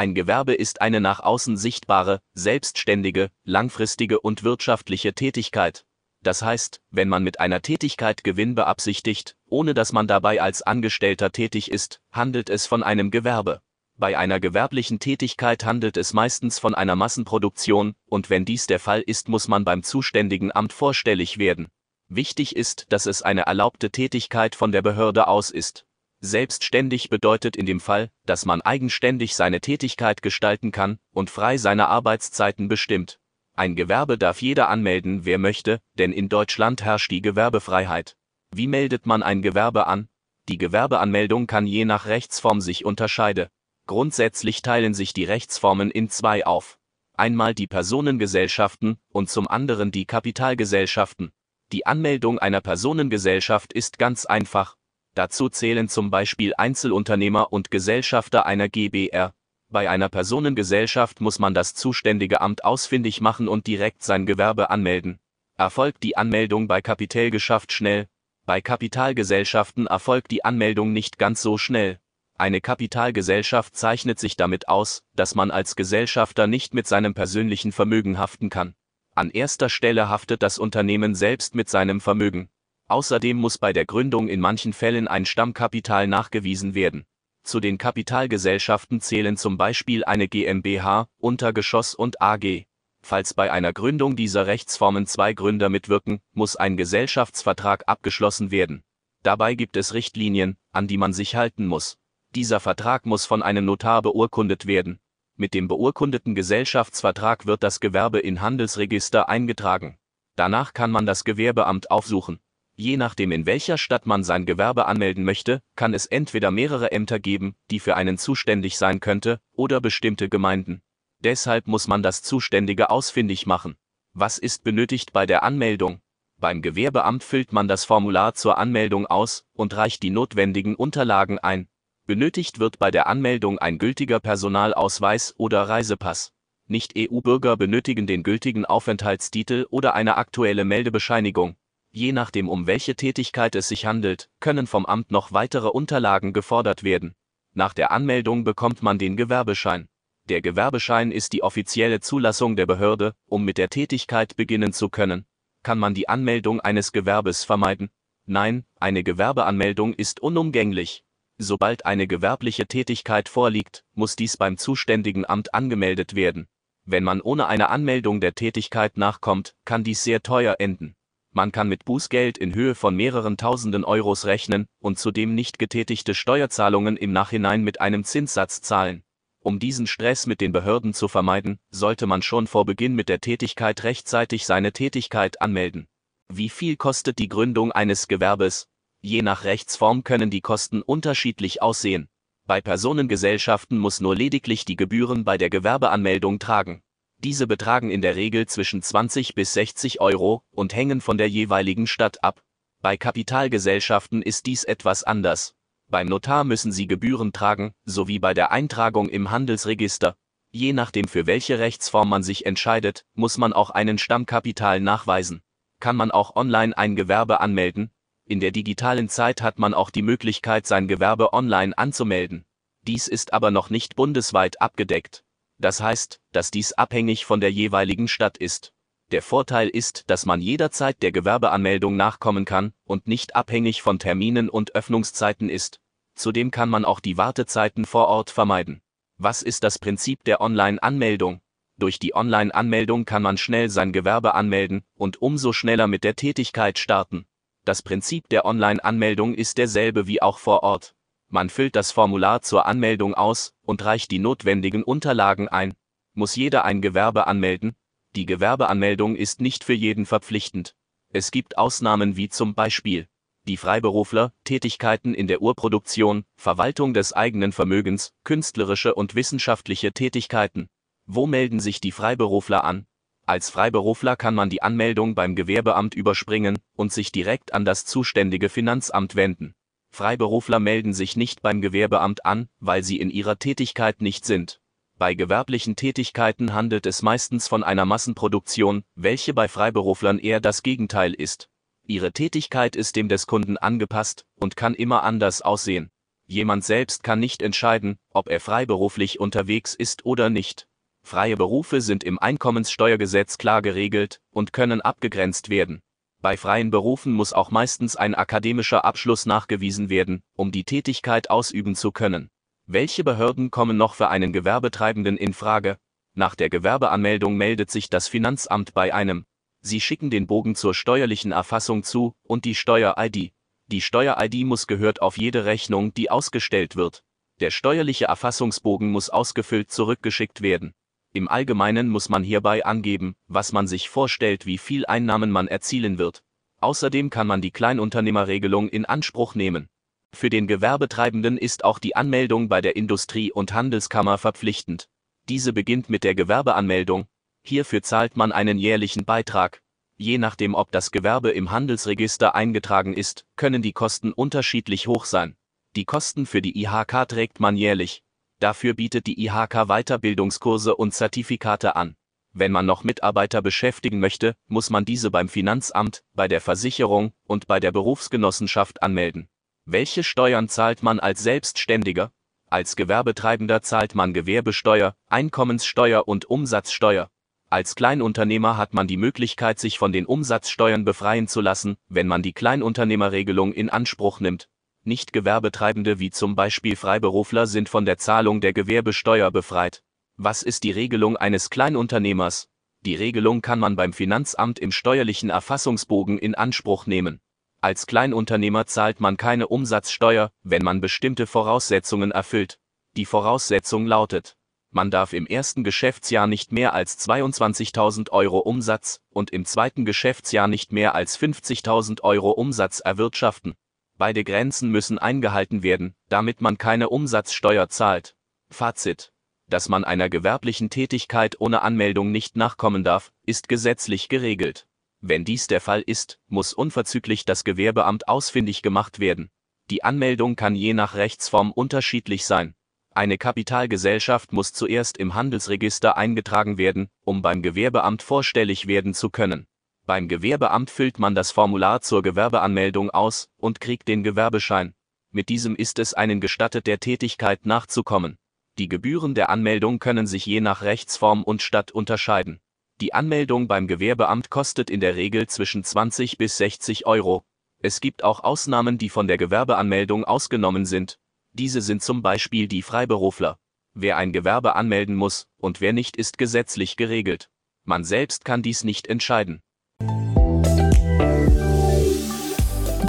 Ein Gewerbe ist eine nach außen sichtbare, selbstständige, langfristige und wirtschaftliche Tätigkeit. Das heißt, wenn man mit einer Tätigkeit Gewinn beabsichtigt, ohne dass man dabei als Angestellter tätig ist, handelt es von einem Gewerbe. Bei einer gewerblichen Tätigkeit handelt es meistens von einer Massenproduktion, und wenn dies der Fall ist, muss man beim zuständigen Amt vorstellig werden. Wichtig ist, dass es eine erlaubte Tätigkeit von der Behörde aus ist. Selbstständig bedeutet in dem Fall, dass man eigenständig seine Tätigkeit gestalten kann und frei seine Arbeitszeiten bestimmt. Ein Gewerbe darf jeder anmelden, wer möchte, denn in Deutschland herrscht die Gewerbefreiheit. Wie meldet man ein Gewerbe an? Die Gewerbeanmeldung kann je nach Rechtsform sich unterscheiden. Grundsätzlich teilen sich die Rechtsformen in zwei auf. Einmal die Personengesellschaften und zum anderen die Kapitalgesellschaften. Die Anmeldung einer Personengesellschaft ist ganz einfach, Dazu zählen zum Beispiel Einzelunternehmer und Gesellschafter einer GbR. Bei einer Personengesellschaft muss man das zuständige Amt ausfindig machen und direkt sein Gewerbe anmelden. Erfolgt die Anmeldung bei Kapitälgeschäft schnell, bei Kapitalgesellschaften erfolgt die Anmeldung nicht ganz so schnell. Eine Kapitalgesellschaft zeichnet sich damit aus, dass man als Gesellschafter nicht mit seinem persönlichen Vermögen haften kann. An erster Stelle haftet das Unternehmen selbst mit seinem Vermögen. Außerdem muss bei der Gründung in manchen Fällen ein Stammkapital nachgewiesen werden. Zu den Kapitalgesellschaften zählen zum Beispiel eine GmbH, Untergeschoss und AG. Falls bei einer Gründung dieser Rechtsformen zwei Gründer mitwirken, muss ein Gesellschaftsvertrag abgeschlossen werden. Dabei gibt es Richtlinien, an die man sich halten muss. Dieser Vertrag muss von einem Notar beurkundet werden. Mit dem beurkundeten Gesellschaftsvertrag wird das Gewerbe in Handelsregister eingetragen. Danach kann man das Gewerbeamt aufsuchen. Je nachdem in welcher Stadt man sein Gewerbe anmelden möchte, kann es entweder mehrere Ämter geben, die für einen zuständig sein könnte, oder bestimmte Gemeinden. Deshalb muss man das Zuständige ausfindig machen. Was ist benötigt bei der Anmeldung? Beim Gewerbeamt füllt man das Formular zur Anmeldung aus und reicht die notwendigen Unterlagen ein. Benötigt wird bei der Anmeldung ein gültiger Personalausweis oder Reisepass. Nicht-EU-Bürger benötigen den gültigen Aufenthaltstitel oder eine aktuelle Meldebescheinigung. Je nachdem, um welche Tätigkeit es sich handelt, können vom Amt noch weitere Unterlagen gefordert werden. Nach der Anmeldung bekommt man den Gewerbeschein. Der Gewerbeschein ist die offizielle Zulassung der Behörde, um mit der Tätigkeit beginnen zu können. Kann man die Anmeldung eines Gewerbes vermeiden? Nein, eine Gewerbeanmeldung ist unumgänglich. Sobald eine gewerbliche Tätigkeit vorliegt, muss dies beim zuständigen Amt angemeldet werden. Wenn man ohne eine Anmeldung der Tätigkeit nachkommt, kann dies sehr teuer enden. Man kann mit Bußgeld in Höhe von mehreren tausenden Euros rechnen und zudem nicht getätigte Steuerzahlungen im Nachhinein mit einem Zinssatz zahlen. Um diesen Stress mit den Behörden zu vermeiden, sollte man schon vor Beginn mit der Tätigkeit rechtzeitig seine Tätigkeit anmelden. Wie viel kostet die Gründung eines Gewerbes? Je nach Rechtsform können die Kosten unterschiedlich aussehen. Bei Personengesellschaften muss nur lediglich die Gebühren bei der Gewerbeanmeldung tragen. Diese betragen in der Regel zwischen 20 bis 60 Euro und hängen von der jeweiligen Stadt ab. Bei Kapitalgesellschaften ist dies etwas anders. Beim Notar müssen sie Gebühren tragen, sowie bei der Eintragung im Handelsregister. Je nachdem für welche Rechtsform man sich entscheidet, muss man auch einen Stammkapital nachweisen. Kann man auch online ein Gewerbe anmelden? In der digitalen Zeit hat man auch die Möglichkeit, sein Gewerbe online anzumelden. Dies ist aber noch nicht bundesweit abgedeckt. Das heißt, dass dies abhängig von der jeweiligen Stadt ist. Der Vorteil ist, dass man jederzeit der Gewerbeanmeldung nachkommen kann und nicht abhängig von Terminen und Öffnungszeiten ist. Zudem kann man auch die Wartezeiten vor Ort vermeiden. Was ist das Prinzip der Online-Anmeldung? Durch die Online-Anmeldung kann man schnell sein Gewerbe anmelden und umso schneller mit der Tätigkeit starten. Das Prinzip der Online-Anmeldung ist derselbe wie auch vor Ort. Man füllt das Formular zur Anmeldung aus und reicht die notwendigen Unterlagen ein. Muss jeder ein Gewerbe anmelden? Die Gewerbeanmeldung ist nicht für jeden verpflichtend. Es gibt Ausnahmen wie zum Beispiel die Freiberufler, Tätigkeiten in der Urproduktion, Verwaltung des eigenen Vermögens, künstlerische und wissenschaftliche Tätigkeiten. Wo melden sich die Freiberufler an? Als Freiberufler kann man die Anmeldung beim Gewerbeamt überspringen und sich direkt an das zuständige Finanzamt wenden. Freiberufler melden sich nicht beim Gewerbeamt an, weil sie in ihrer Tätigkeit nicht sind. Bei gewerblichen Tätigkeiten handelt es meistens von einer Massenproduktion, welche bei Freiberuflern eher das Gegenteil ist. Ihre Tätigkeit ist dem des Kunden angepasst und kann immer anders aussehen. Jemand selbst kann nicht entscheiden, ob er freiberuflich unterwegs ist oder nicht. Freie Berufe sind im Einkommenssteuergesetz klar geregelt und können abgegrenzt werden. Bei freien Berufen muss auch meistens ein akademischer Abschluss nachgewiesen werden, um die Tätigkeit ausüben zu können. Welche Behörden kommen noch für einen Gewerbetreibenden in Frage? Nach der Gewerbeanmeldung meldet sich das Finanzamt bei einem. Sie schicken den Bogen zur steuerlichen Erfassung zu und die Steuer-ID. Die Steuer-ID muss gehört auf jede Rechnung, die ausgestellt wird. Der steuerliche Erfassungsbogen muss ausgefüllt zurückgeschickt werden. Im Allgemeinen muss man hierbei angeben, was man sich vorstellt, wie viel Einnahmen man erzielen wird. Außerdem kann man die Kleinunternehmerregelung in Anspruch nehmen. Für den Gewerbetreibenden ist auch die Anmeldung bei der Industrie- und Handelskammer verpflichtend. Diese beginnt mit der Gewerbeanmeldung. Hierfür zahlt man einen jährlichen Beitrag. Je nachdem, ob das Gewerbe im Handelsregister eingetragen ist, können die Kosten unterschiedlich hoch sein. Die Kosten für die IHK trägt man jährlich. Dafür bietet die IHK Weiterbildungskurse und Zertifikate an. Wenn man noch Mitarbeiter beschäftigen möchte, muss man diese beim Finanzamt, bei der Versicherung und bei der Berufsgenossenschaft anmelden. Welche Steuern zahlt man als Selbstständiger? Als Gewerbetreibender zahlt man Gewerbesteuer, Einkommenssteuer und Umsatzsteuer. Als Kleinunternehmer hat man die Möglichkeit, sich von den Umsatzsteuern befreien zu lassen, wenn man die Kleinunternehmerregelung in Anspruch nimmt. Nicht-Gewerbetreibende wie zum Beispiel Freiberufler sind von der Zahlung der Gewerbesteuer befreit. Was ist die Regelung eines Kleinunternehmers? Die Regelung kann man beim Finanzamt im steuerlichen Erfassungsbogen in Anspruch nehmen. Als Kleinunternehmer zahlt man keine Umsatzsteuer, wenn man bestimmte Voraussetzungen erfüllt. Die Voraussetzung lautet, man darf im ersten Geschäftsjahr nicht mehr als 22.000 Euro Umsatz und im zweiten Geschäftsjahr nicht mehr als 50.000 Euro Umsatz erwirtschaften. Beide Grenzen müssen eingehalten werden, damit man keine Umsatzsteuer zahlt. Fazit. Dass man einer gewerblichen Tätigkeit ohne Anmeldung nicht nachkommen darf, ist gesetzlich geregelt. Wenn dies der Fall ist, muss unverzüglich das Gewerbeamt ausfindig gemacht werden. Die Anmeldung kann je nach Rechtsform unterschiedlich sein. Eine Kapitalgesellschaft muss zuerst im Handelsregister eingetragen werden, um beim Gewerbeamt vorstellig werden zu können. Beim Gewerbeamt füllt man das Formular zur Gewerbeanmeldung aus und kriegt den Gewerbeschein. Mit diesem ist es einen gestattet, der Tätigkeit nachzukommen. Die Gebühren der Anmeldung können sich je nach Rechtsform und Stadt unterscheiden. Die Anmeldung beim Gewerbeamt kostet in der Regel zwischen 20 bis 60 Euro. Es gibt auch Ausnahmen, die von der Gewerbeanmeldung ausgenommen sind. Diese sind zum Beispiel die Freiberufler. Wer ein Gewerbe anmelden muss und wer nicht, ist gesetzlich geregelt. Man selbst kann dies nicht entscheiden.